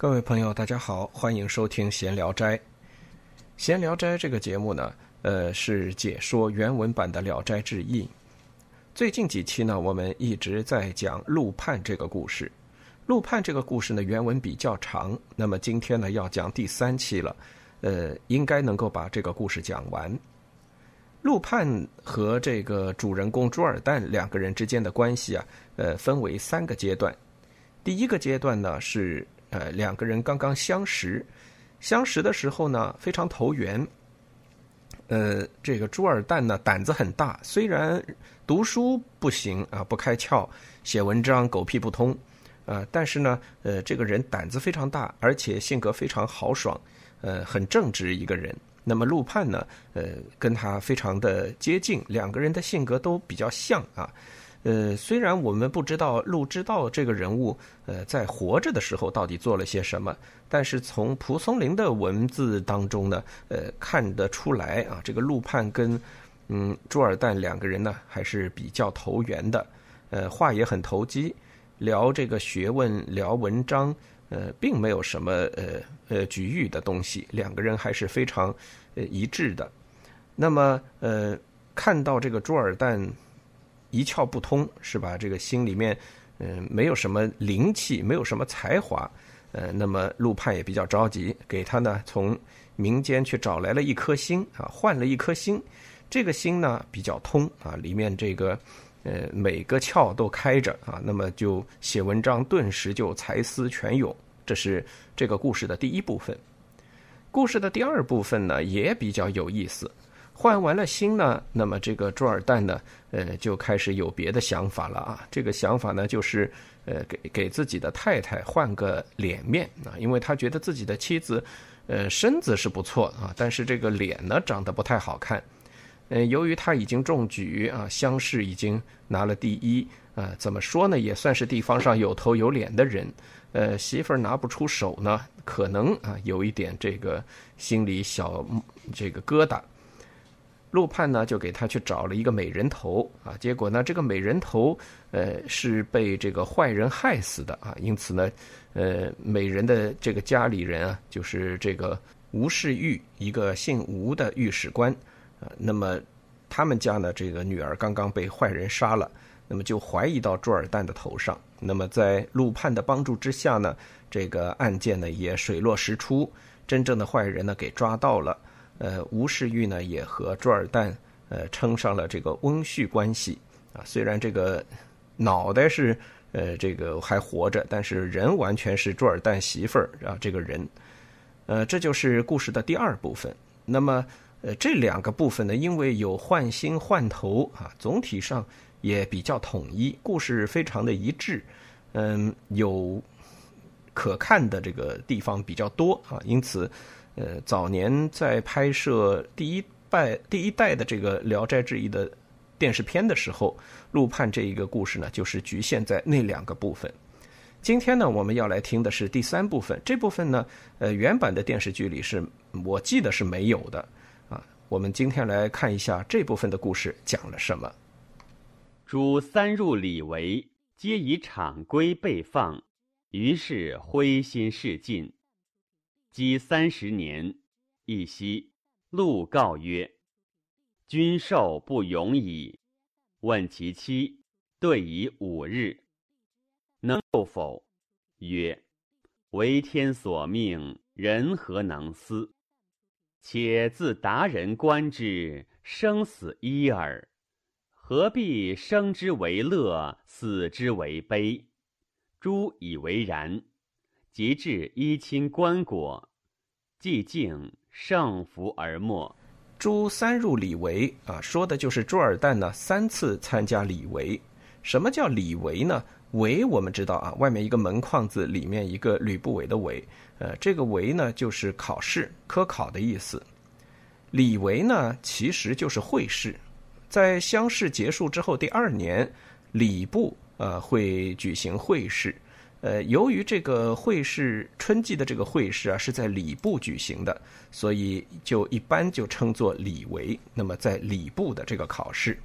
各位朋友，大家好，欢迎收听《闲聊斋》。《闲聊斋》这个节目呢，呃，是解说原文版的《聊斋志异》。最近几期呢，我们一直在讲陆判这个故事。陆判这个故事呢，原文比较长，那么今天呢，要讲第三期了，呃，应该能够把这个故事讲完。陆判和这个主人公朱尔旦两个人之间的关系啊，呃，分为三个阶段。第一个阶段呢是呃两个人刚刚相识，相识的时候呢非常投缘。呃，这个朱尔旦呢胆子很大，虽然读书不行啊，不开窍，写文章狗屁不通，呃，但是呢，呃，这个人胆子非常大，而且性格非常豪爽，呃，很正直一个人。那么陆判呢，呃，跟他非常的接近，两个人的性格都比较像啊。呃，虽然我们不知道陆之道这个人物，呃，在活着的时候到底做了些什么，但是从蒲松龄的文字当中呢，呃，看得出来啊，这个陆判跟嗯朱尔旦两个人呢还是比较投缘的，呃，话也很投机，聊这个学问，聊文章，呃，并没有什么呃呃局域的东西，两个人还是非常呃一致的。那么呃，看到这个朱尔旦。一窍不通是吧？这个心里面，嗯，没有什么灵气，没有什么才华，呃，那么陆判也比较着急，给他呢从民间去找来了一颗心啊，换了一颗心，这个心呢比较通啊，里面这个呃每个窍都开着啊，那么就写文章顿时就才思泉涌，这是这个故事的第一部分。故事的第二部分呢也比较有意思。换完了心呢，那么这个朱尔旦呢，呃，就开始有别的想法了啊。这个想法呢，就是呃，给给自己的太太换个脸面啊，因为他觉得自己的妻子，呃，身子是不错啊，但是这个脸呢，长得不太好看。呃，由于他已经中举啊，乡试已经拿了第一啊，怎么说呢，也算是地方上有头有脸的人。呃，媳妇儿拿不出手呢，可能啊，有一点这个心里小这个疙瘩。陆判呢，就给他去找了一个美人头啊，结果呢，这个美人头，呃，是被这个坏人害死的啊，因此呢，呃，美人的这个家里人啊，就是这个吴世玉，一个姓吴的御史官啊，那么他们家呢，这个女儿刚刚被坏人杀了，那么就怀疑到朱尔旦的头上，那么在陆判的帮助之下呢，这个案件呢也水落石出，真正的坏人呢给抓到了。呃，吴世玉呢也和朱尔旦呃称上了这个翁婿关系啊。虽然这个脑袋是呃这个还活着，但是人完全是朱尔旦媳妇儿啊。这个人，呃，这就是故事的第二部分。那么呃这两个部分呢，因为有换心换头啊，总体上也比较统一，故事非常的一致。嗯，有可看的这个地方比较多啊，因此。呃，早年在拍摄第一代第一代的这个《聊斋志异》的电视片的时候，陆判这一个故事呢，就是局限在那两个部分。今天呢，我们要来听的是第三部分。这部分呢，呃，原版的电视剧里是我记得是没有的啊。我们今天来看一下这部分的故事讲了什么。诸三入里围，皆以场规被放，于是灰心事尽。积三十年，一夕，陆告曰：“君寿不永矣。”问其妻，对以五日，能够否？曰：“为天所命，人何能思？且自达人观之，生死一耳，何必生之为乐，死之为悲？”诸以为然。及至依亲棺椁，寂静胜福而没。朱三入礼围啊，说的就是朱尔旦呢三次参加礼围。什么叫礼围呢？围我们知道啊，外面一个门框子，里面一个吕不韦的韦。呃，这个围呢就是考试科考的意思。礼围呢其实就是会试，在乡试结束之后第二年，礼部呃会举行会试。呃，由于这个会试春季的这个会试啊是在礼部举行的，所以就一般就称作礼围。那么在礼部的这个考试，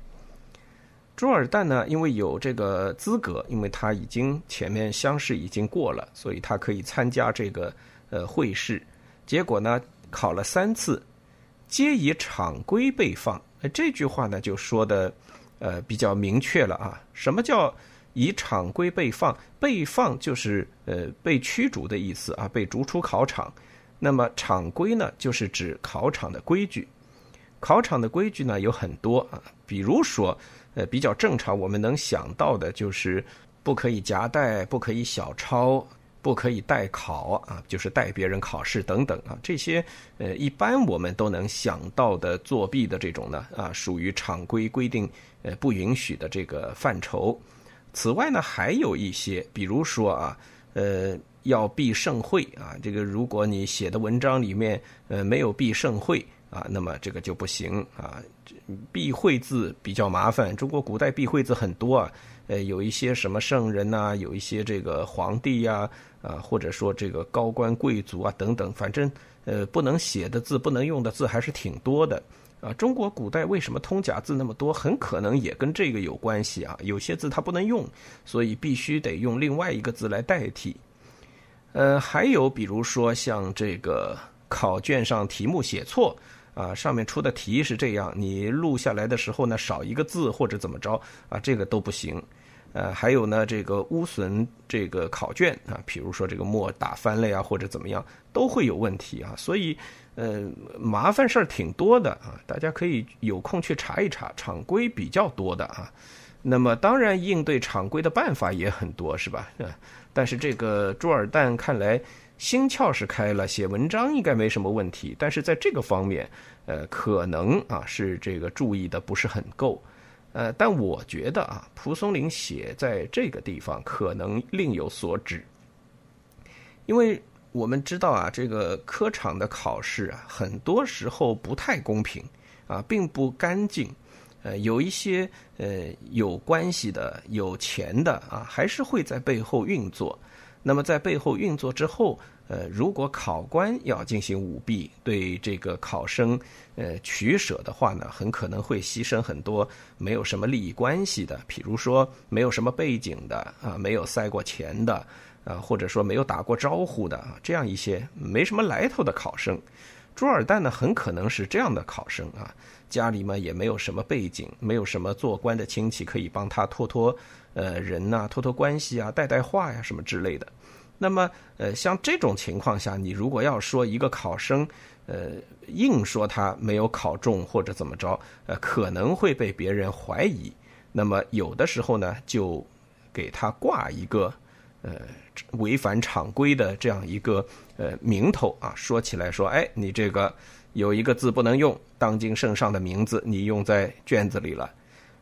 朱尔旦呢，因为有这个资格，因为他已经前面乡试已经过了，所以他可以参加这个呃会试。结果呢，考了三次，皆以场规被放。这句话呢，就说的呃比较明确了啊。什么叫以场规被放？被放就是呃被驱逐的意思啊，被逐出考场。那么场规呢，就是指考场的规矩。考场的规矩呢有很多啊，比如说呃比较正常，我们能想到的就是不可以夹带，不可以小抄。不可以代考啊，就是代别人考试等等啊，这些呃，一般我们都能想到的作弊的这种呢啊，属于场规规定呃不允许的这个范畴。此外呢，还有一些，比如说啊，呃，要避盛会啊，这个如果你写的文章里面呃没有避盛会啊，那么这个就不行啊。避讳字比较麻烦，中国古代避讳字很多啊。呃，有一些什么圣人呐，有一些这个皇帝呀，啊，或者说这个高官贵族啊等等，反正呃不能写的字、不能用的字还是挺多的啊。中国古代为什么通假字那么多？很可能也跟这个有关系啊。有些字它不能用，所以必须得用另外一个字来代替。呃，还有比如说像这个考卷上题目写错。啊，上面出的题是这样，你录下来的时候呢，少一个字或者怎么着啊，这个都不行。呃，还有呢，这个污损这个考卷啊，比如说这个墨打翻了呀，或者怎么样，都会有问题啊。所以，呃，麻烦事儿挺多的啊，大家可以有空去查一查，常规比较多的啊。那么，当然应对常规的办法也很多，是吧？但是这个朱尔旦看来。心窍是开了，写文章应该没什么问题，但是在这个方面，呃，可能啊是这个注意的不是很够，呃，但我觉得啊，蒲松龄写在这个地方可能另有所指，因为我们知道啊，这个科场的考试啊，很多时候不太公平啊，并不干净，呃，有一些呃有关系的、有钱的啊，还是会在背后运作。那么在背后运作之后，呃，如果考官要进行舞弊，对这个考生呃取舍的话呢，很可能会牺牲很多没有什么利益关系的，比如说没有什么背景的啊，没有塞过钱的啊，或者说没有打过招呼的啊，这样一些没什么来头的考生。朱尔旦呢，很可能是这样的考生啊，家里嘛也没有什么背景，没有什么做官的亲戚可以帮他托托。呃，人呐，托托关系啊，带带话呀，什么之类的。那么，呃，像这种情况下，你如果要说一个考生，呃，硬说他没有考中或者怎么着，呃，可能会被别人怀疑。那么，有的时候呢，就给他挂一个呃违反常规的这样一个呃名头啊。说起来说，哎，你这个有一个字不能用，当今圣上的名字，你用在卷子里了。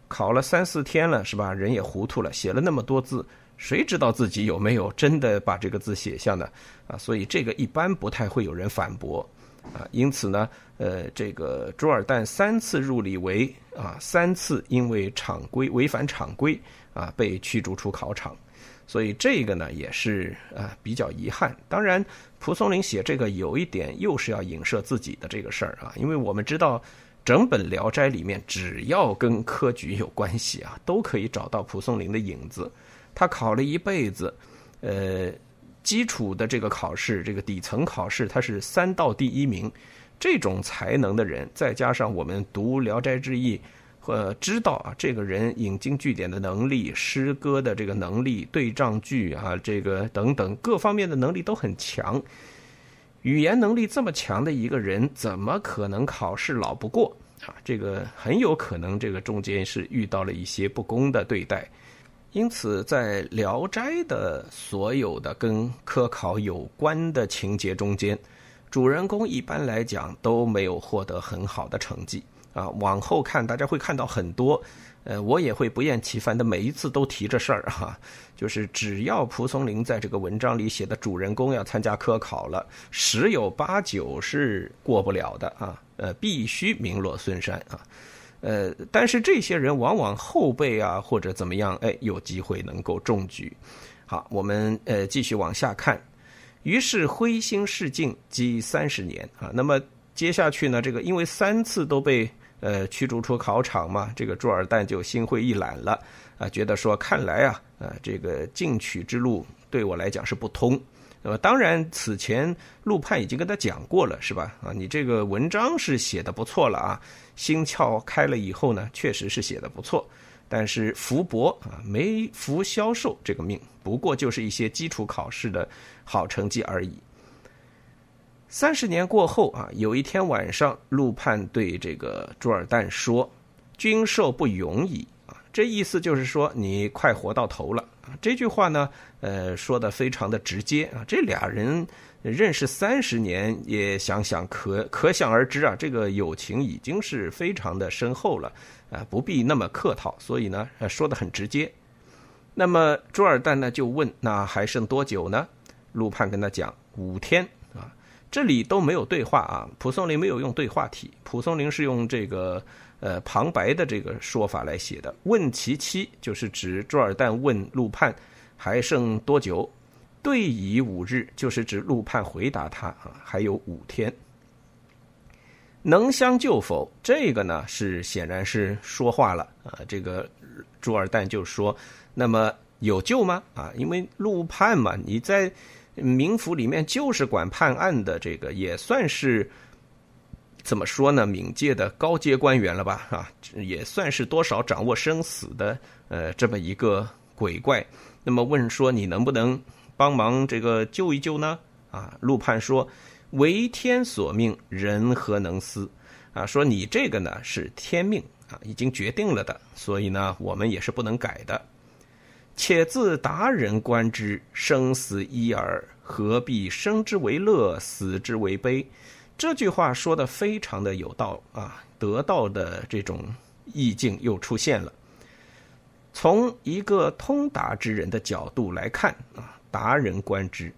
考了三四天了，是吧？人也糊涂了，写了那么多字，谁知道自己有没有真的把这个字写下呢？啊，所以这个一般不太会有人反驳，啊，因此呢，呃，这个朱尔旦三次入里围，啊，三次因为场规违反场规，啊，被驱逐出考场，所以这个呢也是啊比较遗憾。当然，蒲松龄写这个有一点又是要影射自己的这个事儿啊，因为我们知道。整本《聊斋》里面，只要跟科举有关系啊，都可以找到蒲松龄的影子。他考了一辈子，呃，基础的这个考试，这个底层考试，他是三道第一名。这种才能的人，再加上我们读《聊斋志异》，呃，知道啊，这个人引经据典的能力、诗歌的这个能力、对仗句啊，这个等等各方面的能力都很强。语言能力这么强的一个人，怎么可能考试老不过啊？这个很有可能，这个中间是遇到了一些不公的对待。因此，在《聊斋》的所有的跟科考有关的情节中间，主人公一般来讲都没有获得很好的成绩啊。往后看，大家会看到很多。呃，我也会不厌其烦的每一次都提这事儿哈，就是只要蒲松龄在这个文章里写的主人公要参加科考了，十有八九是过不了的啊，呃，必须名落孙山啊，呃，但是这些人往往后辈啊或者怎么样，哎，有机会能够中举。好，我们呃继续往下看，于是灰心事尽积三十年啊，那么接下去呢，这个因为三次都被。呃驱逐出考场嘛，这个朱尔旦就心灰意懒了啊，觉得说看来啊，呃，这个进取之路对我来讲是不通。那么当然，此前陆判已经跟他讲过了，是吧？啊，你这个文章是写的不错了啊，心窍开了以后呢，确实是写的不错。但是福伯啊，没福消受这个命，不过就是一些基础考试的好成绩而已。三十年过后啊，有一天晚上，陆判对这个朱尔旦说：“君寿不永矣。”啊，这意思就是说你快活到头了。这句话呢，呃，说的非常的直接啊。这俩人认识三十年，也想想可可想而知啊，这个友情已经是非常的深厚了啊，不必那么客套。所以呢，说的很直接。那么朱尔旦呢就问：“那还剩多久呢？”陆判跟他讲：“五天啊。”这里都没有对话啊，蒲松龄没有用对话体，蒲松龄是用这个呃旁白的这个说法来写的。问其期就是指朱尔旦问陆判还剩多久，对以五日就是指陆判回答他啊还有五天。能相救否？这个呢是显然是说话了啊，这个朱尔旦就说：那么有救吗？啊，因为陆判嘛，你在。冥府里面就是管判案的，这个也算是怎么说呢？冥界的高阶官员了吧？啊，也算是多少掌握生死的，呃，这么一个鬼怪。那么问说你能不能帮忙这个救一救呢？啊，陆判说：“为天所命，人何能思？”啊，说你这个呢是天命啊，已经决定了的，所以呢我们也是不能改的。且自达人观之，生死一耳，何必生之为乐，死之为悲？这句话说的非常的有道啊，得道的这种意境又出现了。从一个通达之人的角度来看啊，达人观之，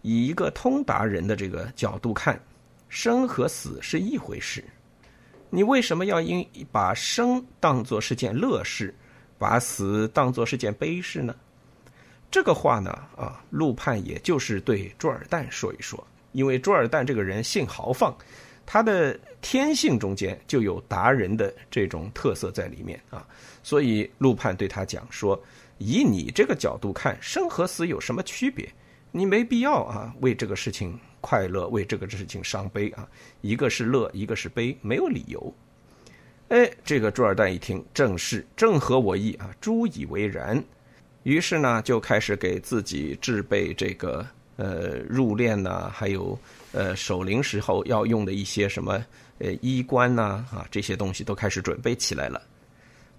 以一个通达人的这个角度看，生和死是一回事。你为什么要因把生当作是件乐事？把死当作是件悲事呢？这个话呢，啊，陆判也就是对朱尔旦说一说，因为朱尔旦这个人性豪放，他的天性中间就有达人的这种特色在里面啊，所以陆判对他讲说：以你这个角度看，生和死有什么区别？你没必要啊，为这个事情快乐，为这个事情伤悲啊，一个是乐，一个是悲，没有理由。哎，这个朱尔旦一听，正是正合我意啊！朱以为然，于是呢，就开始给自己制备这个呃入殓呐，还有呃守灵时候要用的一些什么呃衣冠呐啊这些东西都开始准备起来了。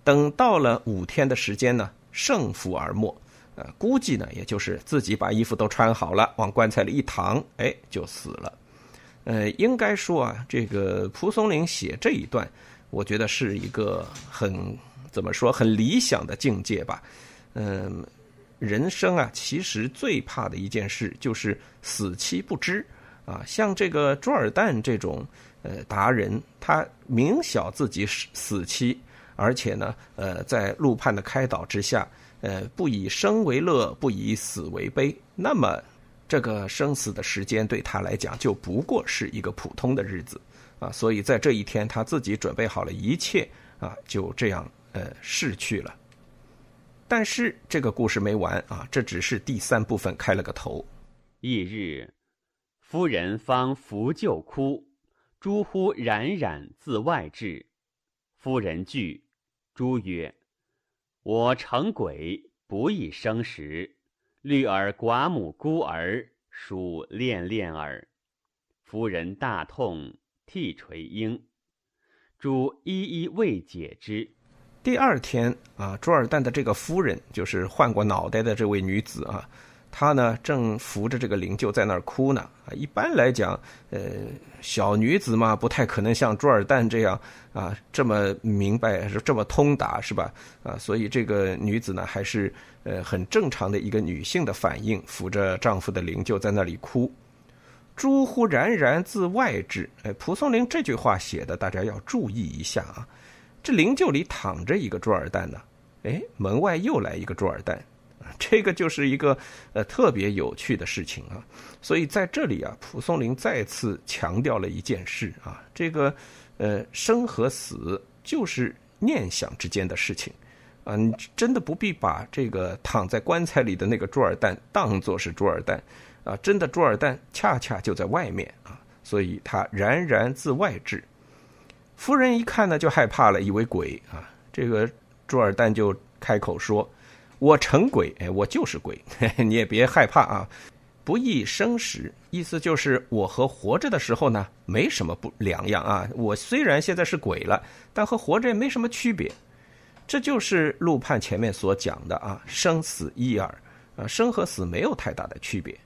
等到了五天的时间呢，胜负而没，呃，估计呢，也就是自己把衣服都穿好了，往棺材里一躺，哎，就死了。呃，应该说啊，这个蒲松龄写这一段。我觉得是一个很怎么说很理想的境界吧，嗯，人生啊，其实最怕的一件事就是死期不知啊。像这个朱尔旦这种呃达人，他明晓自己死死期，而且呢，呃，在陆判的开导之下，呃，不以生为乐，不以死为悲，那么这个生死的时间对他来讲，就不过是一个普通的日子。啊，所以在这一天，他自己准备好了一切啊，就这样呃逝去了。但是这个故事没完啊，这只是第三部分开了个头。翌日，夫人方扶柩哭，诸乎冉冉自外至。夫人惧，诸曰：“我成鬼，不易生时，虑尔寡母孤儿，属恋恋耳。”夫人大痛。涕垂膺，朱一一未解之。第二天啊，朱尔旦的这个夫人，就是换过脑袋的这位女子啊，她呢正扶着这个灵柩在那儿哭呢。啊，一般来讲，呃，小女子嘛，不太可能像朱尔旦这样啊这么明白，这么通达，是吧？啊，所以这个女子呢，还是呃很正常的一个女性的反应，扶着丈夫的灵柩在那里哭。诸乎然然自外至，哎，蒲松龄这句话写的，大家要注意一下啊。这灵柩里躺着一个朱尔旦呢，哎，门外又来一个朱尔旦，这个就是一个呃特别有趣的事情啊。所以在这里啊，蒲松龄再次强调了一件事啊，这个呃生和死就是念想之间的事情啊，你真的不必把这个躺在棺材里的那个朱尔旦当作是朱尔旦啊，真的朱尔旦恰恰就在外面啊，所以他然然自外至。夫人一看呢，就害怕了，以为鬼啊。这个朱尔旦就开口说：“我成鬼，哎，我就是鬼，你也别害怕啊。不易生时，意思就是我和活着的时候呢，没什么不两样啊。我虽然现在是鬼了，但和活着也没什么区别。这就是陆判前面所讲的啊，生死一耳啊，生和死没有太大的区别。”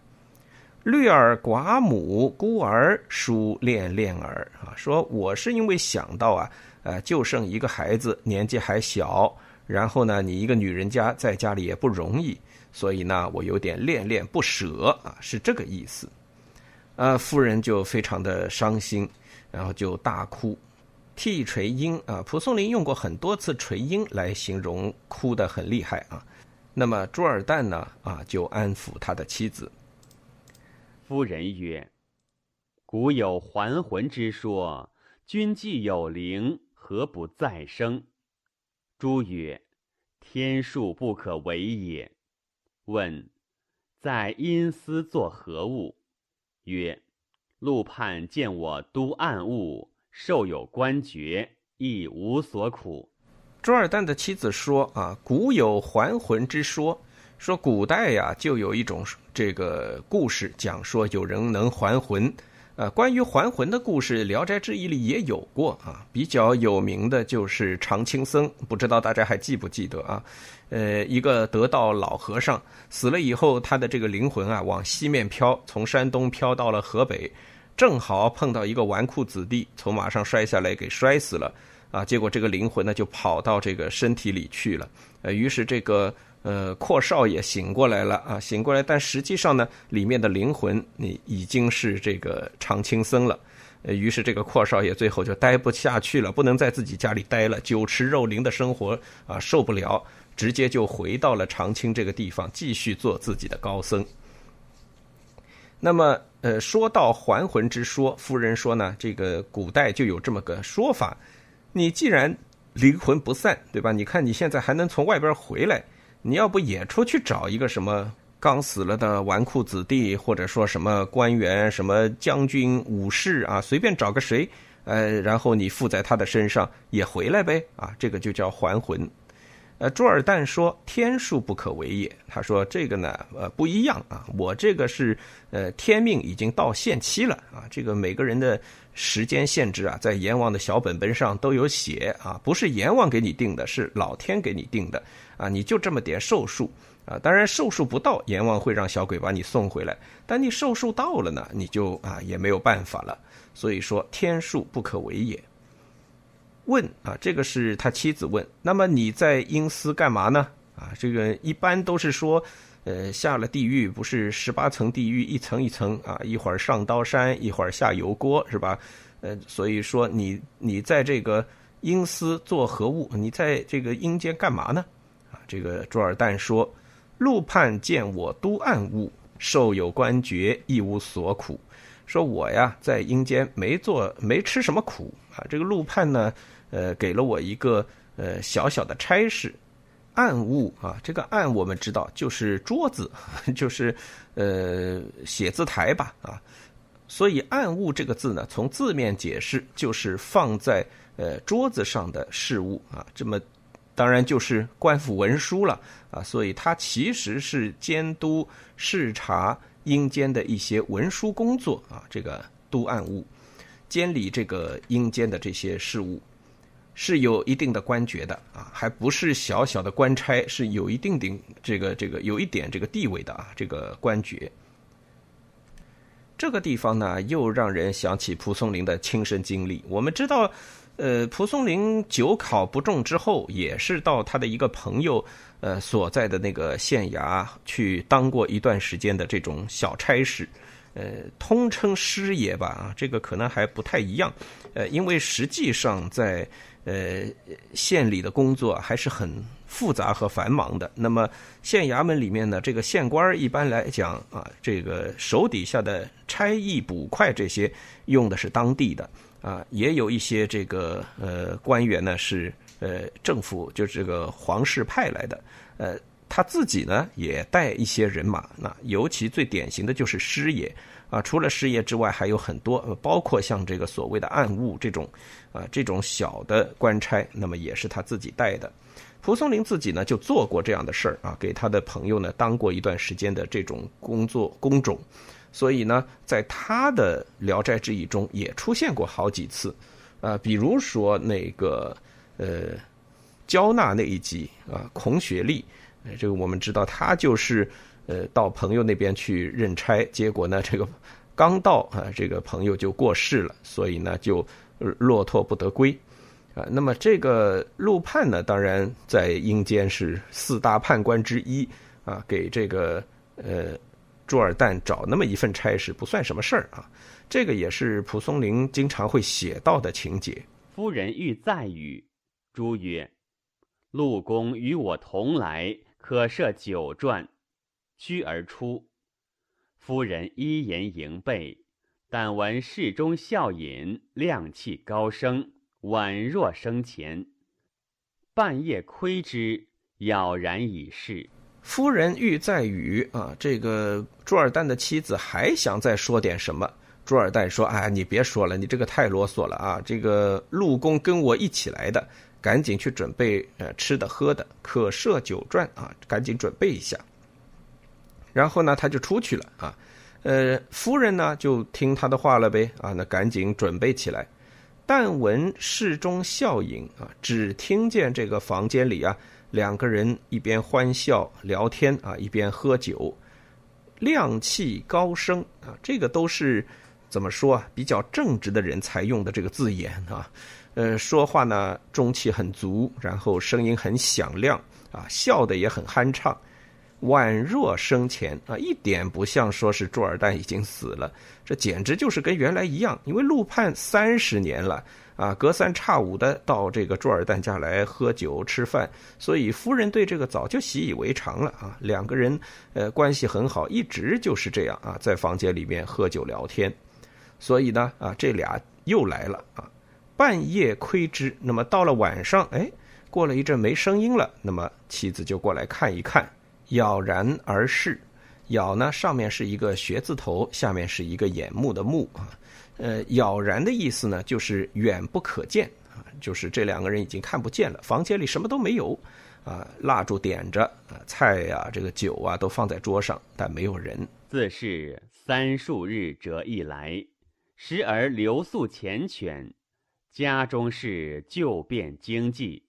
绿儿寡母孤儿疏恋恋儿啊，说我是因为想到啊，呃，就剩一个孩子，年纪还小，然后呢，你一个女人家在家里也不容易，所以呢，我有点恋恋不舍啊，是这个意思。呃，夫人就非常的伤心，然后就大哭，涕垂莺啊。蒲松龄用过很多次垂莺来形容哭得很厉害啊。那么朱尔旦呢啊，就安抚他的妻子。夫人曰：“古有还魂之说，君既有灵，何不再生？”朱曰：“天数不可为也。”问：“在阴司作何物？”曰：“陆判见我督暗物，受有官爵，亦无所苦。”朱尔旦的妻子说：“啊，古有还魂之说。”说古代呀，就有一种这个故事，讲说有人能还魂。呃，关于还魂的故事，《聊斋志异》里也有过啊。比较有名的就是常青僧，不知道大家还记不记得啊？呃，一个得道老和尚死了以后，他的这个灵魂啊往西面飘，从山东飘到了河北，正好碰到一个纨绔子弟从马上摔下来给摔死了啊。结果这个灵魂呢就跑到这个身体里去了。呃，于是这个。呃，阔少爷醒过来了啊，醒过来，但实际上呢，里面的灵魂你已经是这个常青僧了。呃，于是这个阔少爷最后就待不下去了，不能在自己家里待了，酒池肉林的生活啊受不了，直接就回到了长青这个地方，继续做自己的高僧。那么，呃，说到还魂之说，夫人说呢，这个古代就有这么个说法，你既然灵魂不散，对吧？你看你现在还能从外边回来。你要不也出去找一个什么刚死了的纨绔子弟，或者说什么官员、什么将军、武士啊，随便找个谁，呃，然后你附在他的身上也回来呗，啊，这个就叫还魂。呃，朱尔旦说天数不可为也，他说这个呢，呃，不一样啊，我这个是呃天命已经到限期了啊，这个每个人的时间限制啊，在阎王的小本本上都有写啊，不是阎王给你定的，是老天给你定的。啊，你就这么点寿数啊！当然寿数不到，阎王会让小鬼把你送回来。但你寿数到了呢，你就啊也没有办法了。所以说天数不可为也。问啊，这个是他妻子问。那么你在阴司干嘛呢？啊，这个一般都是说，呃，下了地狱不是十八层地狱，一层一层啊，一会儿上刀山，一会儿下油锅，是吧？呃，所以说你你在这个阴司做何物？你在这个阴间干嘛呢？啊这个朱尔旦说：“陆判见我督暗物，受有官爵，亦无所苦。说我呀，在阴间没做，没吃什么苦啊。这个陆判呢，呃，给了我一个呃小小的差事，暗物啊。这个暗我们知道就是桌子，就是呃写字台吧啊。所以暗物这个字呢，从字面解释就是放在呃桌子上的事物啊。这么。”当然就是官府文书了啊，所以他其实是监督视察阴间的一些文书工作啊，这个督案务，监理这个阴间的这些事务，是有一定的官爵的啊，还不是小小的官差，是有一定的这个这个有一点这个地位的啊，这个官爵。这个地方呢，又让人想起蒲松龄的亲身经历。我们知道。呃，蒲松龄九考不中之后，也是到他的一个朋友呃所在的那个县衙去当过一段时间的这种小差事，呃，通称师爷吧啊，这个可能还不太一样，呃，因为实际上在呃县里的工作还是很复杂和繁忙的。那么县衙门里面呢，这个县官一般来讲啊，这个手底下的差役、捕快这些用的是当地的啊，也有一些这个呃官员呢是呃政府就是这个皇室派来的，呃。他自己呢也带一些人马，那尤其最典型的就是师爷啊。除了事业之外，还有很多，包括像这个所谓的暗务这种啊这种小的官差，那么也是他自己带的。蒲松龄自己呢就做过这样的事儿啊，给他的朋友呢当过一段时间的这种工作工种，所以呢，在他的《聊斋志异》中也出现过好几次啊，比如说那个呃交纳那一集啊，孔雪莉。这个我们知道，他就是呃到朋友那边去任差，结果呢，这个刚到啊，这个朋友就过世了，所以呢就落拓不得归啊。那么这个陆判呢，当然在阴间是四大判官之一啊，给这个呃朱尔旦找那么一份差事不算什么事儿啊。这个也是蒲松龄经常会写到的情节。夫人欲再语，朱曰：“陆公与我同来。”可设酒馔，趋而出。夫人依言迎备，但闻室中笑饮，亮气高升，宛若生前。半夜窥之，杳然已逝。夫人欲再语啊，这个朱尔旦的妻子还想再说点什么。朱尔旦说：“哎，你别说了，你这个太啰嗦了啊！这个陆公跟我一起来的。”赶紧去准备呃吃的喝的，可设酒馔啊，赶紧准备一下。然后呢，他就出去了啊，呃，夫人呢就听他的话了呗啊，那赶紧准备起来。但闻室中笑饮啊，只听见这个房间里啊，两个人一边欢笑聊天啊，一边喝酒，亮气高升啊，这个都是怎么说啊？比较正直的人才用的这个字眼啊。呃，说话呢中气很足，然后声音很响亮啊，笑的也很酣畅，宛若生前啊，一点不像说是朱尔旦已经死了，这简直就是跟原来一样。因为陆判三十年了啊，隔三差五的到这个朱尔旦家来喝酒吃饭，所以夫人对这个早就习以为常了啊。两个人呃关系很好，一直就是这样啊，在房间里面喝酒聊天，所以呢啊，这俩又来了啊。半夜窥之，那么到了晚上，哎，过了一阵没声音了，那么妻子就过来看一看，杳然而逝。杳呢，上面是一个学字头，下面是一个眼目的目啊。呃，杳然的意思呢，就是远不可见啊，就是这两个人已经看不见了。房间里什么都没有啊，蜡烛点着啊，菜呀，这个酒啊都放在桌上，但没有人。自是三数日折一来，时而留宿缱绻。家中事就变经济，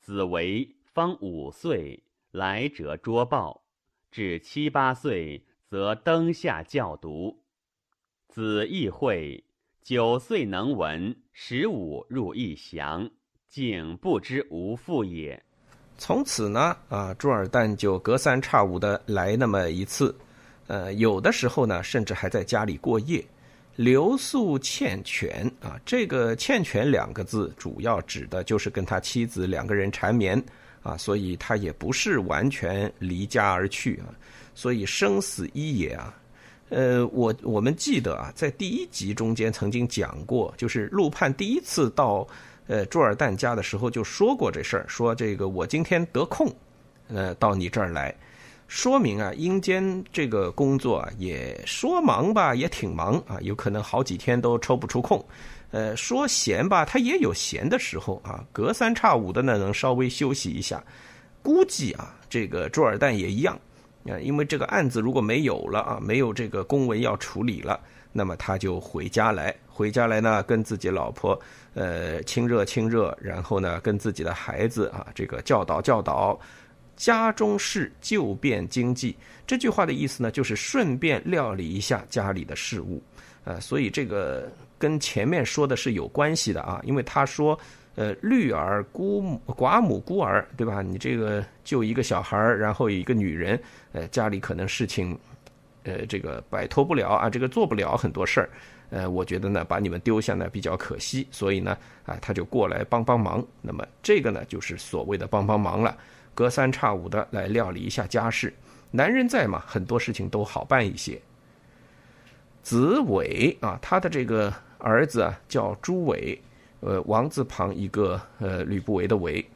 子为方五岁，来者捉报；至七八岁，则登下教读。子亦会，九岁能文，十五入义祥，竟不知无父也。从此呢，啊，朱尔旦就隔三差五的来那么一次，呃，有的时候呢，甚至还在家里过夜。留宿欠全啊，这个“欠全”两个字主要指的就是跟他妻子两个人缠绵啊，所以他也不是完全离家而去啊，所以生死一也啊。呃，我我们记得啊，在第一集中间曾经讲过，就是陆判第一次到呃朱尔旦家的时候就说过这事儿，说这个我今天得空，呃，到你这儿来。说明啊，阴间这个工作啊，也说忙吧，也挺忙啊，有可能好几天都抽不出空。呃，说闲吧，他也有闲的时候啊，隔三差五的呢，能稍微休息一下。估计啊，这个朱尔旦也一样啊，因为这个案子如果没有了啊，没有这个公文要处理了，那么他就回家来，回家来呢，跟自己老婆呃亲热亲热，然后呢，跟自己的孩子啊，这个教导教导。家中事就变经济，这句话的意思呢，就是顺便料理一下家里的事务，呃，所以这个跟前面说的是有关系的啊，因为他说，呃，绿儿孤母寡母孤儿，对吧？你这个就一个小孩，然后一个女人，呃，家里可能事情呃，这个摆脱不了啊，这个做不了很多事儿，呃，我觉得呢，把你们丢下呢比较可惜，所以呢，啊，他就过来帮帮忙。那么这个呢，就是所谓的帮帮忙了，隔三差五的来料理一下家事。男人在嘛，很多事情都好办一些。子伟啊，他的这个儿子啊叫朱伟，呃，王字旁一个呃吕不韦的韦。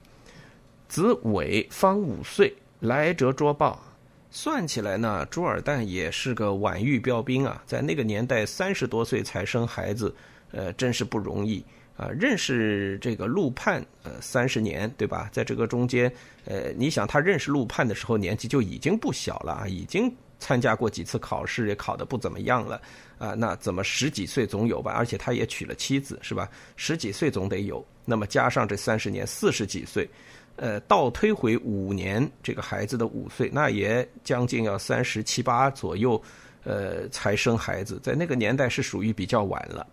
子伟方五岁，来折捉报。算起来呢，朱尔旦也是个晚育标兵啊，在那个年代三十多岁才生孩子，呃，真是不容易啊。认识这个陆判，呃，三十年，对吧？在这个中间，呃，你想他认识陆判的时候年纪就已经不小了啊，已经参加过几次考试，也考得不怎么样了啊。那怎么十几岁总有吧？而且他也娶了妻子，是吧？十几岁总得有。那么加上这三十年，四十几岁。呃，倒推回五年，这个孩子的五岁，那也将近要三十七八左右，呃，才生孩子，在那个年代是属于比较晚了。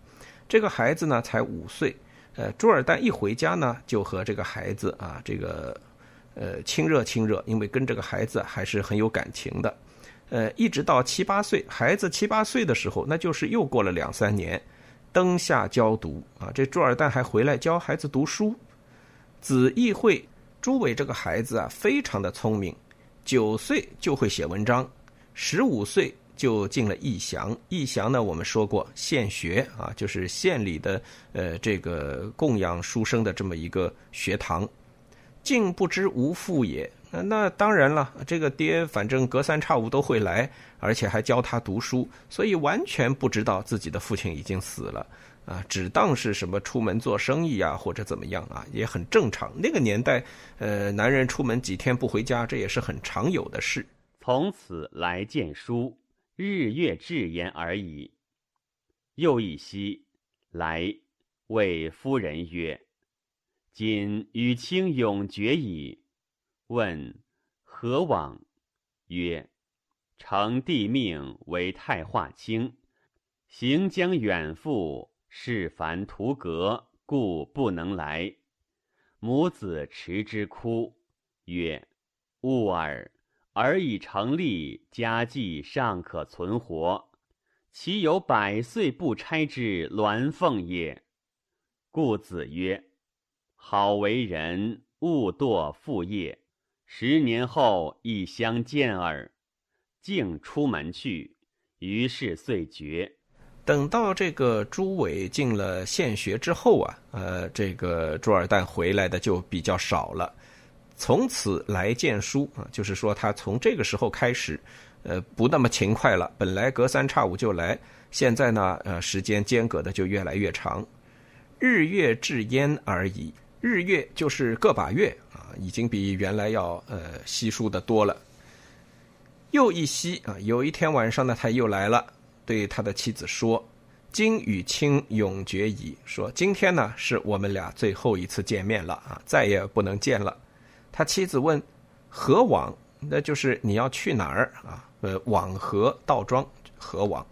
这个孩子呢，才五岁，呃，朱尔旦一回家呢，就和这个孩子啊，这个呃亲热亲热，因为跟这个孩子还是很有感情的。呃，一直到七八岁，孩子七八岁的时候，那就是又过了两三年，灯下教读啊，这朱尔旦还回来教孩子读书，子义会。朱伟这个孩子啊，非常的聪明，九岁就会写文章，十五岁就进了义祥。义祥呢，我们说过县学啊，就是县里的呃这个供养书生的这么一个学堂。竟不知无父也，那那当然了，这个爹反正隔三差五都会来，而且还教他读书，所以完全不知道自己的父亲已经死了。啊，只当是什么出门做生意啊，或者怎么样啊，也很正常。那个年代，呃，男人出门几天不回家，这也是很常有的事。从此来见书，日月至焉而已。又一夕，来谓夫人曰：“今与卿永绝矣。”问何往？曰：“承帝命为太化卿，行将远赴。”事烦图阁，故不能来。母子持之哭，曰：“勿尔，儿已成立，家计尚可存活，岂有百岁不拆之鸾凤也？”故子曰：“好为人，勿堕父业。十年后亦相见耳。”竟出门去，于是遂绝。等到这个朱伟进了县学之后啊，呃，这个朱尔旦回来的就比较少了。从此来见书啊，就是说他从这个时候开始，呃，不那么勤快了。本来隔三差五就来，现在呢，呃，时间间隔的就越来越长。日月至焉而已，日月就是个把月啊，已经比原来要呃稀疏的多了。又一夕啊，有一天晚上呢，他又来了。对他的妻子说：“今与卿永绝矣。”说今天呢是我们俩最后一次见面了啊，再也不能见了。他妻子问：“何往？”那就是你要去哪儿啊？呃，往何道庄？何往？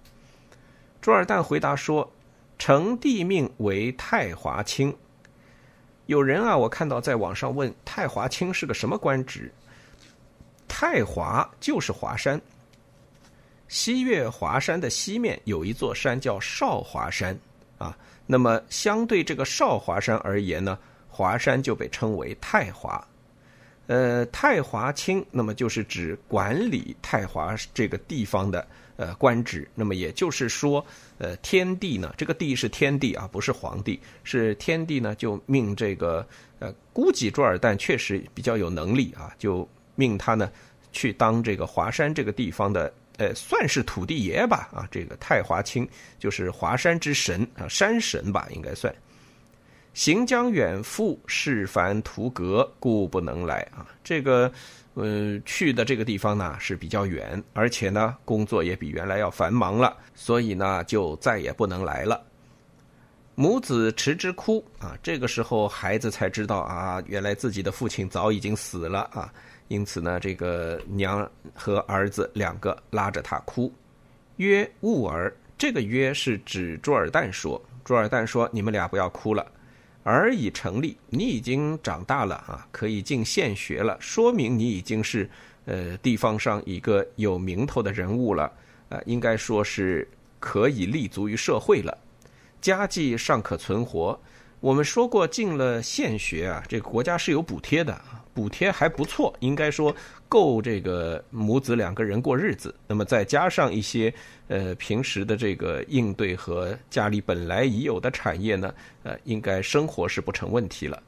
朱尔旦回答说：“承帝命为太华卿。”有人啊，我看到在网上问太华卿是个什么官职？太华就是华山。西岳华山的西面有一座山叫少华山，啊，那么相对这个少华山而言呢，华山就被称为太华。呃，太华卿，那么就是指管理太华这个地方的呃官职。那么也就是说，呃，天帝呢，这个帝是天帝啊，不是皇帝，是天帝呢，就命这个呃，估计朱尔旦确实比较有能力啊，就命他呢去当这个华山这个地方的。呃，算是土地爷吧，啊，这个太华卿就是华山之神啊，山神吧，应该算。行将远赴，事烦图阁，故不能来啊。这个，呃，去的这个地方呢是比较远，而且呢工作也比原来要繁忙了，所以呢就再也不能来了。母子持之哭啊，这个时候孩子才知道啊，原来自己的父亲早已经死了啊。因此呢，这个娘和儿子两个拉着他哭，曰：“勿儿。”这个“曰”是指朱尔旦说。朱尔旦说：“你们俩不要哭了，而已成立，你已经长大了啊，可以进县学了，说明你已经是呃地方上一个有名头的人物了。呃，应该说是可以立足于社会了，家计尚可存活。我们说过，进了县学啊，这个国家是有补贴的，补贴还不错，应该说够这个母子两个人过日子。那么再加上一些呃平时的这个应对和家里本来已有的产业呢，呃，应该生活是不成问题了。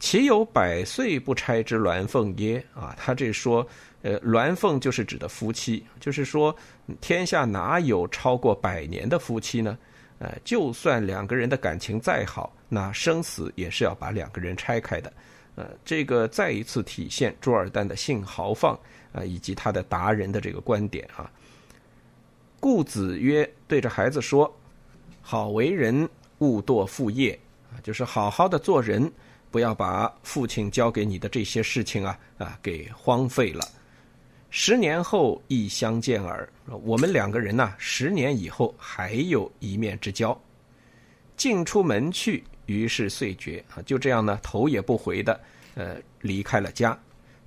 岂有百岁不拆之鸾凤耶？啊，他这说，呃，鸾凤就是指的夫妻，就是说天下哪有超过百年的夫妻呢？呃，就算两个人的感情再好，那生死也是要把两个人拆开的。呃，这个再一次体现朱尔丹的性豪放啊，以及他的达人的这个观点啊。顾子曰：“对着孩子说，好为人，勿堕父业啊，就是好好的做人，不要把父亲交给你的这些事情啊啊给荒废了。”十年后亦相见耳。我们两个人呢，十年以后还有一面之交。进出门去，于是遂绝啊，就这样呢，头也不回的呃离开了家，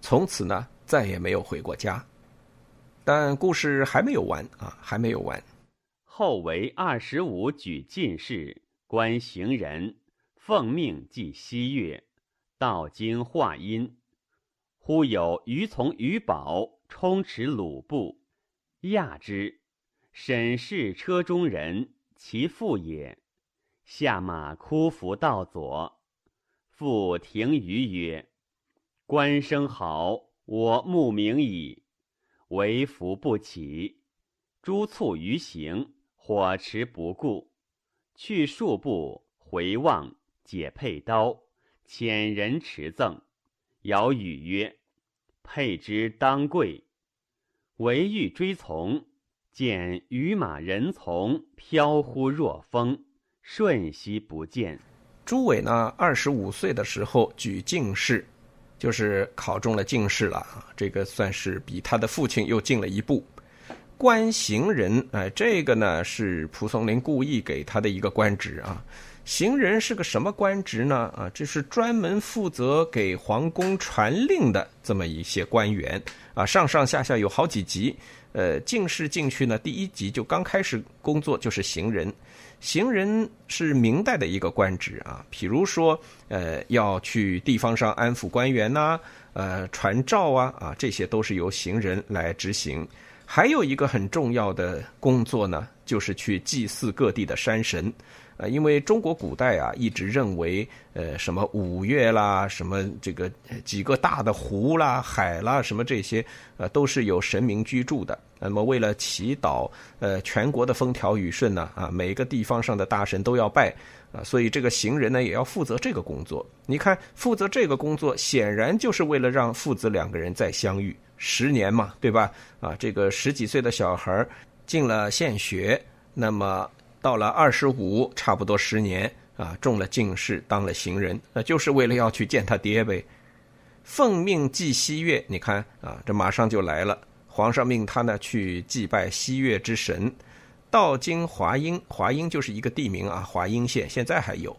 从此呢再也没有回过家。但故事还没有完啊，还没有完。后为二十五举进士，官行人，奉命祭西岳，道经化阴。忽有余从余宝。充持鲁布，亚之，审视车中人，其父也。下马哭伏道左，父停于曰：“官声好，我慕名矣。为福不起，诸促于行，火持不顾。去数步，回望，解佩刀，遣人持赠。尧语曰。”佩之当贵，唯欲追从，见与马人从飘忽若风，瞬息不见。朱伟呢，二十五岁的时候举进士，就是考中了进士了。这个算是比他的父亲又进了一步。官行人，哎，这个呢是蒲松龄故意给他的一个官职啊。行人是个什么官职呢？啊，这是专门负责给皇宫传令的这么一些官员啊，上上下下有好几级。呃，进士进去呢，第一级就刚开始工作就是行人。行人是明代的一个官职啊，比如说呃，要去地方上安抚官员呐，呃，传诏啊，啊，这些都是由行人来执行。还有一个很重要的工作呢，就是去祭祀各地的山神。呃，因为中国古代啊，一直认为，呃，什么五岳啦，什么这个几个大的湖啦、海啦，什么这些，呃，都是有神明居住的。那么，为了祈祷，呃，全国的风调雨顺呢，啊，每个地方上的大神都要拜，啊，所以这个行人呢，也要负责这个工作。你看，负责这个工作，显然就是为了让父子两个人再相遇，十年嘛，对吧？啊，这个十几岁的小孩进了县学，那么。到了二十五，差不多十年啊，中了进士，当了行人，那就是为了要去见他爹呗。奉命祭西岳，你看啊，这马上就来了。皇上命他呢去祭拜西岳之神。到经华阴，华阴就是一个地名啊，华阴县现在还有。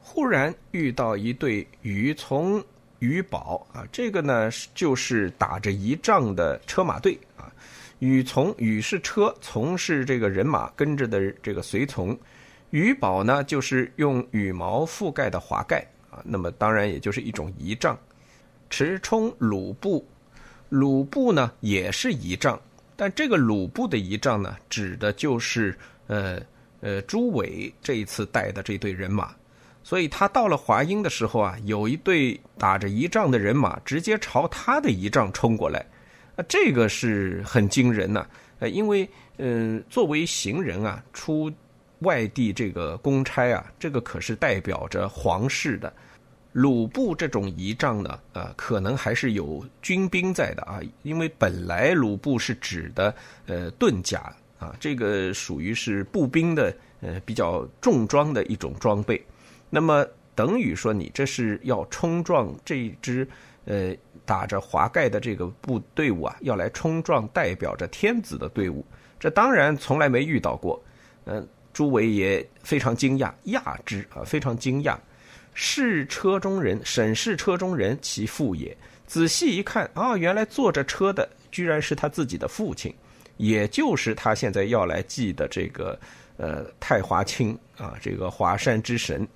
忽然遇到一对鱼从鱼宝啊，这个呢就是打着仪仗的车马队啊。羽从羽是车，从是这个人马跟着的这个随从，羽宝呢就是用羽毛覆盖的华盖啊，那么当然也就是一种仪仗。持冲鲁布，鲁布呢也是仪仗，但这个鲁布的仪仗呢，指的就是呃呃朱伟这一次带的这队人马，所以他到了华阴的时候啊，有一队打着仪仗的人马直接朝他的仪仗冲过来。这个是很惊人呐！呃，因为嗯，作为行人啊，出外地这个公差啊，这个可是代表着皇室的。鲁布这种仪仗呢，呃，可能还是有军兵在的啊，因为本来鲁布是指的呃盾甲啊，这个属于是步兵的呃比较重装的一种装备。那么等于说，你这是要冲撞这一支呃。打着华盖的这个部队伍啊，要来冲撞代表着天子的队伍，这当然从来没遇到过。嗯，朱伟也非常惊讶，讶之啊，非常惊讶。是车中人，审视车中人，其父也。仔细一看啊，原来坐着车的居然是他自己的父亲。也就是他现在要来祭的这个呃太华清啊，这个华山之神。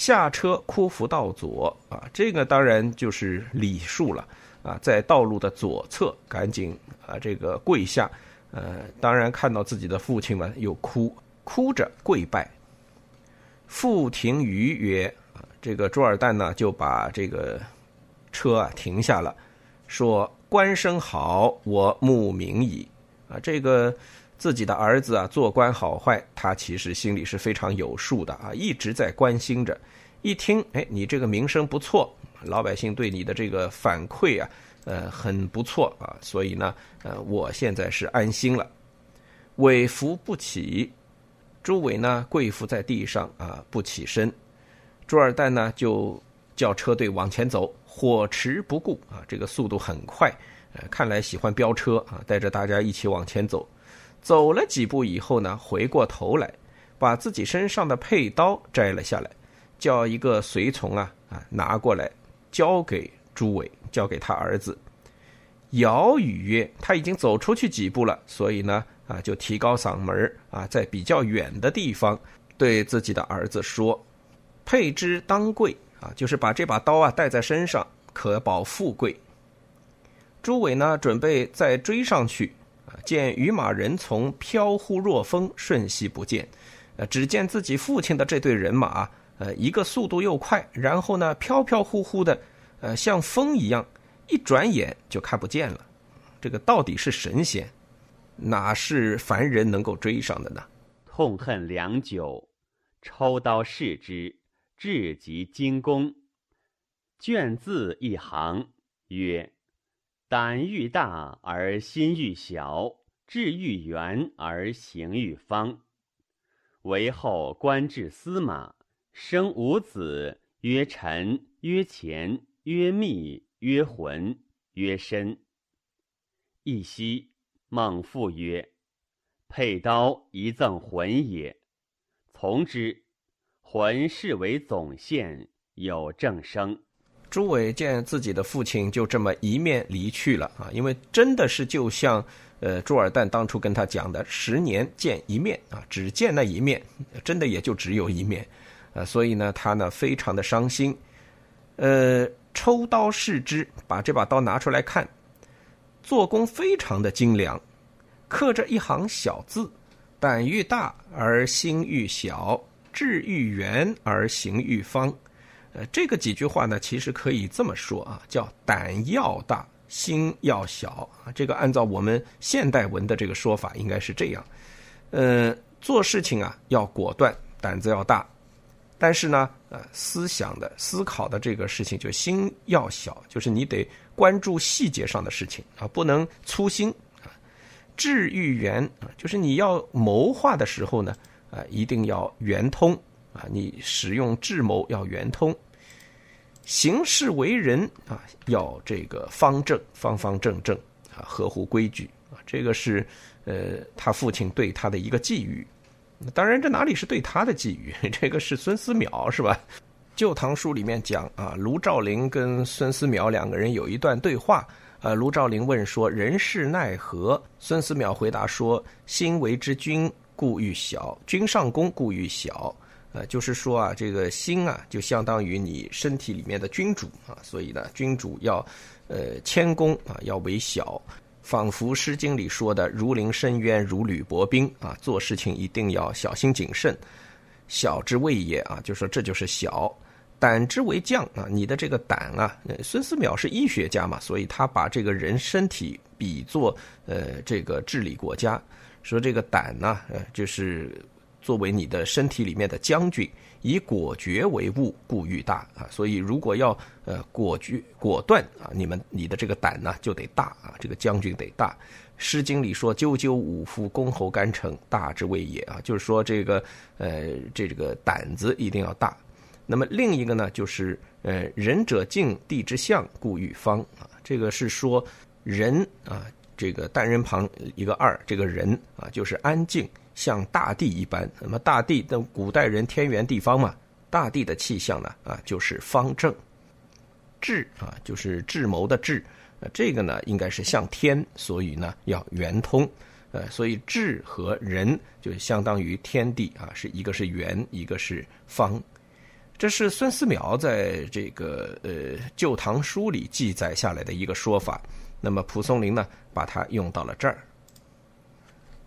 下车哭伏道左啊，这个当然就是礼数了啊，在道路的左侧，赶紧啊这个跪下，呃，当然看到自己的父亲们又哭，哭着跪拜。复停于曰啊，这个朱尔旦呢就把这个车啊停下了，说官声好，我慕名矣啊，这个。自己的儿子啊，做官好坏，他其实心里是非常有数的啊，一直在关心着。一听，哎，你这个名声不错，老百姓对你的这个反馈啊，呃，很不错啊，所以呢，呃，我现在是安心了。伟伏不起，朱伟呢跪伏在地上啊，不起身。朱二蛋呢就叫车队往前走，火驰不顾啊，这个速度很快，呃，看来喜欢飙车啊，带着大家一起往前走。走了几步以后呢，回过头来，把自己身上的佩刀摘了下来，叫一个随从啊啊拿过来，交给朱伟，交给他儿子。尧语曰：“他已经走出去几步了，所以呢啊，就提高嗓门啊，在比较远的地方对自己的儿子说：‘佩之当贵啊，就是把这把刀啊带在身上，可保富贵。’朱伟呢，准备再追上去。”见于马人从飘忽若风，瞬息不见。呃，只见自己父亲的这队人马，呃，一个速度又快，然后呢，飘飘忽忽的，呃，像风一样，一转眼就看不见了。这个到底是神仙，哪是凡人能够追上的呢？痛恨良久，抽刀视之，至极惊弓。卷字一行，曰。胆欲大而心欲小，志欲圆而行欲方。为后官至司马，生五子，曰臣，曰前，曰密，曰浑，曰身。一夕，孟父曰：“佩刀一赠浑也，从之。浑是为总宪，有正生。”朱伟见自己的父亲就这么一面离去了啊，因为真的是就像呃朱尔旦当初跟他讲的，十年见一面啊，只见那一面，真的也就只有一面，呃，所以呢，他呢非常的伤心，呃，抽刀视之，把这把刀拿出来看，做工非常的精良，刻着一行小字：胆欲大而心欲小，志欲圆而行欲方。呃，这个几句话呢，其实可以这么说啊，叫胆要大，心要小啊。这个按照我们现代文的这个说法，应该是这样。呃，做事情啊要果断，胆子要大，但是呢，呃，思想的思考的这个事情就心要小，就是你得关注细节上的事情啊，不能粗心啊。智欲圆啊，就是你要谋划的时候呢，啊，一定要圆通。啊，你使用智谋要圆通，行事为人啊要这个方正方方正正啊，合乎规矩啊，这个是呃他父亲对他的一个寄语。当然，这哪里是对他的寄语？这个是孙思邈是吧？《旧唐书》里面讲啊，卢照邻跟孙思邈两个人有一段对话。呃，卢照邻问说：“人事奈何？”孙思邈回答说：“心为之君，故欲小；君上宫，故欲小。”呃，就是说啊，这个心啊，就相当于你身体里面的君主啊，所以呢，君主要，呃，谦恭啊，要为小，仿佛《诗经》里说的“如临深渊，如履薄冰”啊，做事情一定要小心谨慎。小之谓也啊，就说这就是小。胆之为将啊，你的这个胆啊，孙思邈是医学家嘛，所以他把这个人身体比作呃这个治理国家，说这个胆呢，呃，就是。作为你的身体里面的将军，以果决为务，故欲大啊。所以如果要呃果决果断啊，你们你的这个胆呢就得大啊，这个将军得大。《诗经》里说：“赳赳武夫，公侯干城，大之谓也啊。”就是说这个呃这这个胆子一定要大。那么另一个呢，就是呃仁者敬，地之象，故欲方啊。这个是说仁啊，这个单人旁一个二，这个人啊就是安静。像大地一般，那么大地的古代人天圆地方嘛，大地的气象呢啊就是方正，智啊就是智谋的智，这个呢应该是像天，所以呢要圆通，呃，所以智和人就相当于天地啊，是一个是圆，一个是方。这是孙思邈在这个呃《旧唐书》里记载下来的一个说法。那么蒲松龄呢，把它用到了这儿。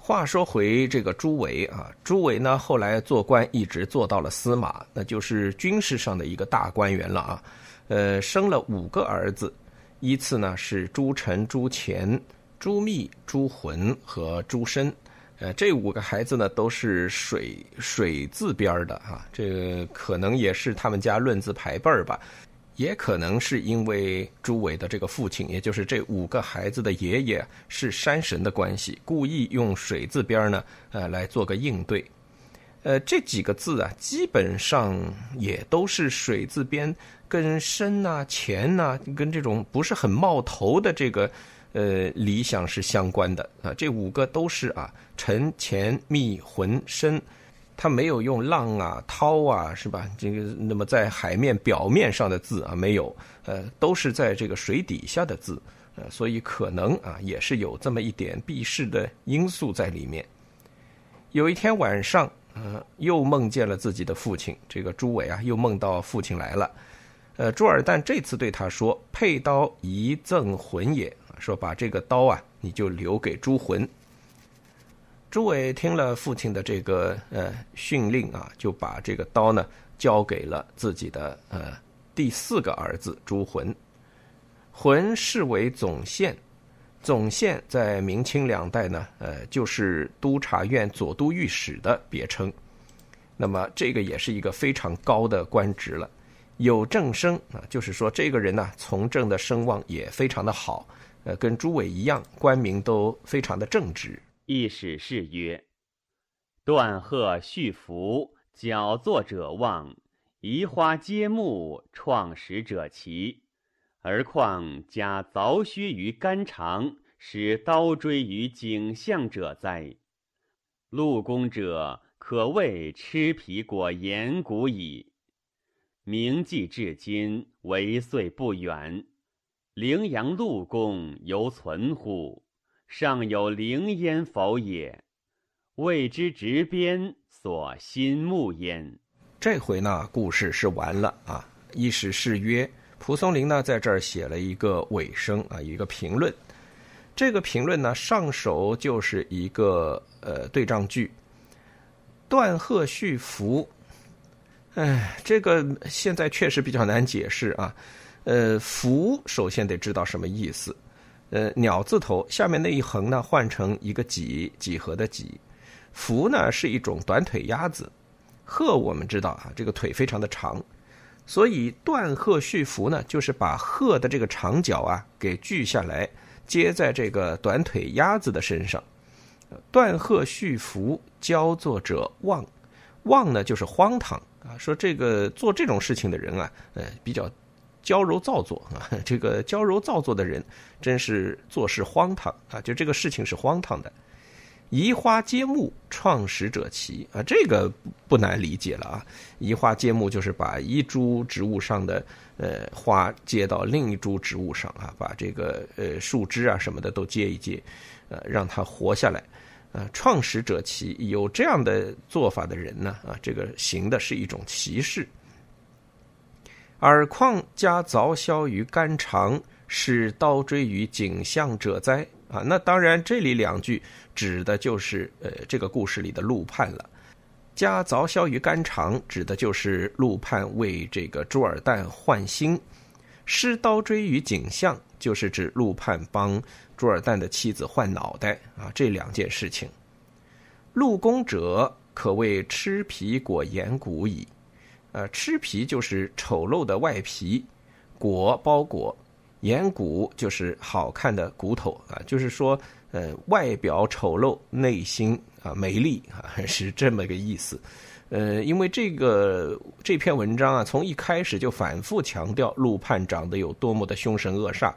话说回这个朱维啊，朱维呢后来做官一直做到了司马，那就是军事上的一个大官员了啊。呃，生了五个儿子，依次呢是朱臣、朱乾、朱密、朱浑和朱深。呃，这五个孩子呢，都是水水字边的啊，这个可能也是他们家论字排辈儿吧，也可能是因为朱伟的这个父亲，也就是这五个孩子的爷爷是山神的关系，故意用水字边呢，呃，来做个应对。呃，这几个字啊，基本上也都是水字边，跟深呐、钱呐，跟这种不是很冒头的这个。呃，理想是相关的啊，这五个都是啊，沉、潜、密、浑、深，它没有用浪啊、涛啊，是吧？这个那么在海面表面上的字啊，没有，呃，都是在这个水底下的字，呃，所以可能啊，也是有这么一点避世的因素在里面。有一天晚上，呃，又梦见了自己的父亲，这个朱伟啊，又梦到父亲来了，呃，朱尔旦这次对他说：“佩刀遗赠魂也。”说把这个刀啊，你就留给朱魂。朱伟听了父亲的这个呃训令啊，就把这个刀呢交给了自己的呃第四个儿子朱浑。浑是为总宪，总宪在明清两代呢，呃，就是督察院左都御史的别称。那么这个也是一个非常高的官职了，有正声啊，就是说这个人呢从政的声望也非常的好。呃，跟朱伟一样，官名都非常的正直。一史是曰：“断鹤续福，矫作者望；移花接木，创始者奇。而况加凿削于肝肠，使刀锥于颈项者哉？陆公者可谓吃皮果言骨矣。铭记至今，为岁不远。”陵阳陆公犹存乎？尚有灵焉否也？未知执鞭所心目焉。这回呢，故事是完了啊。一时是曰：蒲松龄呢，在这儿写了一个尾声啊，一个评论。这个评论呢，上首就是一个呃对仗句：“断鹤续福。”哎，这个现在确实比较难解释啊。呃，凫首先得知道什么意思。呃，鸟字头下面那一横呢，换成一个几几何的几。凫呢是一种短腿鸭子，鹤我们知道啊，这个腿非常的长，所以断鹤续凫呢，就是把鹤的这个长角啊给锯下来，接在这个短腿鸭子的身上。断鹤续凫，教作者妄，妄呢就是荒唐啊，说这个做这种事情的人啊，呃，比较。娇柔造作啊，这个娇柔造作的人真是做事荒唐啊！就这个事情是荒唐的。移花接木，创始者奇啊，这个不难理解了啊。移花接木就是把一株植物上的呃花接到另一株植物上啊，把这个呃树枝啊什么的都接一接，呃让它活下来。呃，创始者奇，有这样的做法的人呢啊，这个行的是一种歧视。耳况加凿削于肝肠，使刀锥于颈项者哉？啊，那当然，这里两句指的就是呃这个故事里的陆判了。加凿削于肝肠，指的就是陆判为这个朱尔旦换心；施刀锥于颈项，就是指陆判帮朱尔旦的妻子换脑袋啊。这两件事情，陆公者可谓吃皮果言骨矣。呃，吃皮就是丑陋的外皮，裹包裹，眼骨就是好看的骨头啊，就是说，呃，外表丑陋，内心啊美丽啊，是这么个意思。呃，因为这个这篇文章啊，从一开始就反复强调陆判长得有多么的凶神恶煞，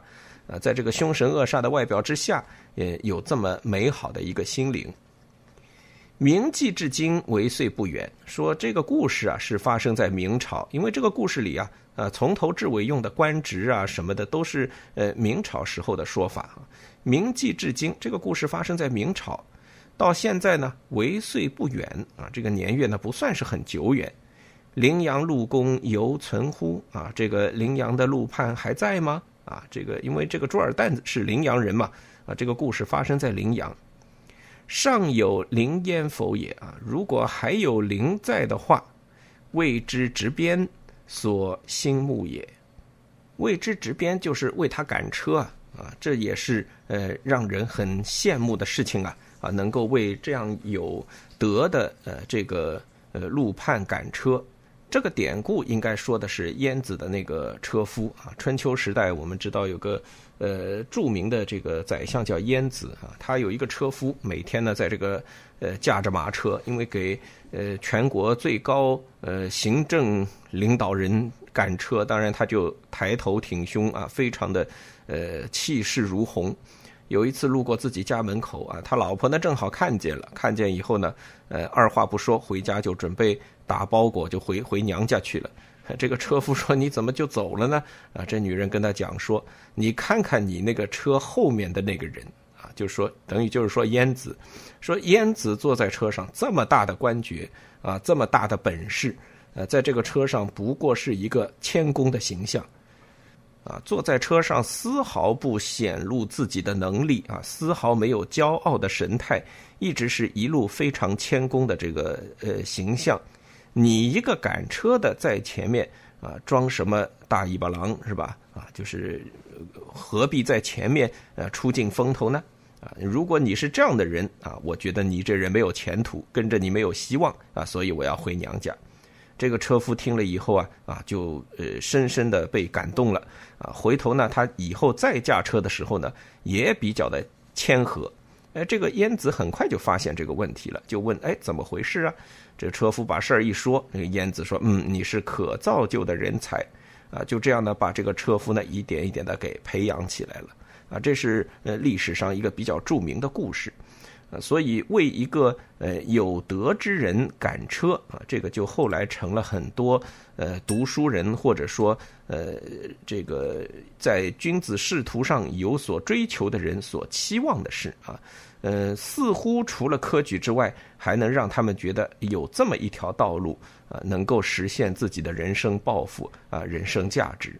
啊，在这个凶神恶煞的外表之下，也有这么美好的一个心灵。铭记至今为岁不远。说这个故事啊，是发生在明朝，因为这个故事里啊，呃，从头至尾用的官职啊什么的，都是呃明朝时候的说法。铭记至今，这个故事发生在明朝，到现在呢，为岁不远啊，这个年月呢不算是很久远。陵阳陆公犹存乎？啊，这个陵阳的陆判还在吗？啊，这个因为这个朱尔旦是陵阳人嘛，啊，这个故事发生在陵阳。尚有灵焉否也？啊，如果还有灵在的话，谓之执鞭所兴慕也。谓之执鞭就是为他赶车啊，啊，这也是呃让人很羡慕的事情啊，啊，能够为这样有德的呃这个呃路畔赶车。这个典故应该说的是燕子的那个车夫啊。春秋时代，我们知道有个呃著名的这个宰相叫燕子啊，他有一个车夫，每天呢在这个呃驾着马车，因为给呃全国最高呃行政领导人赶车，当然他就抬头挺胸啊，非常的呃气势如虹。有一次路过自己家门口啊，他老婆呢正好看见了，看见以后呢，呃，二话不说回家就准备打包裹就回回娘家去了。这个车夫说：“你怎么就走了呢？”啊，这女人跟他讲说：“你看看你那个车后面的那个人啊，就是说等于就是说燕子，说燕子坐在车上这么大的官爵啊，这么大的本事，呃，在这个车上不过是一个谦恭的形象。”啊，坐在车上丝毫不显露自己的能力啊，丝毫没有骄傲的神态，一直是一路非常谦恭的这个呃形象。你一个赶车的在前面啊，装什么大尾巴狼是吧？啊，就是何必在前面呃出尽风头呢？啊，如果你是这样的人啊，我觉得你这人没有前途，跟着你没有希望啊，所以我要回娘家。这个车夫听了以后啊啊，就呃深深的被感动了啊。回头呢，他以后再驾车的时候呢，也比较的谦和。哎，这个燕子很快就发现这个问题了，就问：哎，怎么回事啊？这车夫把事儿一说，那个燕子说：嗯，你是可造就的人才啊。就这样呢，把这个车夫呢一点一点的给培养起来了啊。这是呃历史上一个比较著名的故事。啊，所以为一个呃有德之人赶车啊，这个就后来成了很多呃读书人或者说呃这个在君子仕途上有所追求的人所期望的事啊。呃，似乎除了科举之外，还能让他们觉得有这么一条道路啊，能够实现自己的人生抱负啊，人生价值。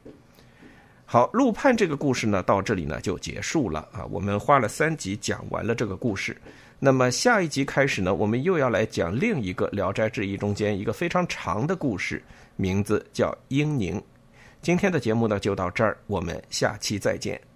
好，陆判这个故事呢，到这里呢就结束了啊。我们花了三集讲完了这个故事，那么下一集开始呢，我们又要来讲另一个《聊斋志异》中间一个非常长的故事，名字叫英宁。今天的节目呢就到这儿，我们下期再见。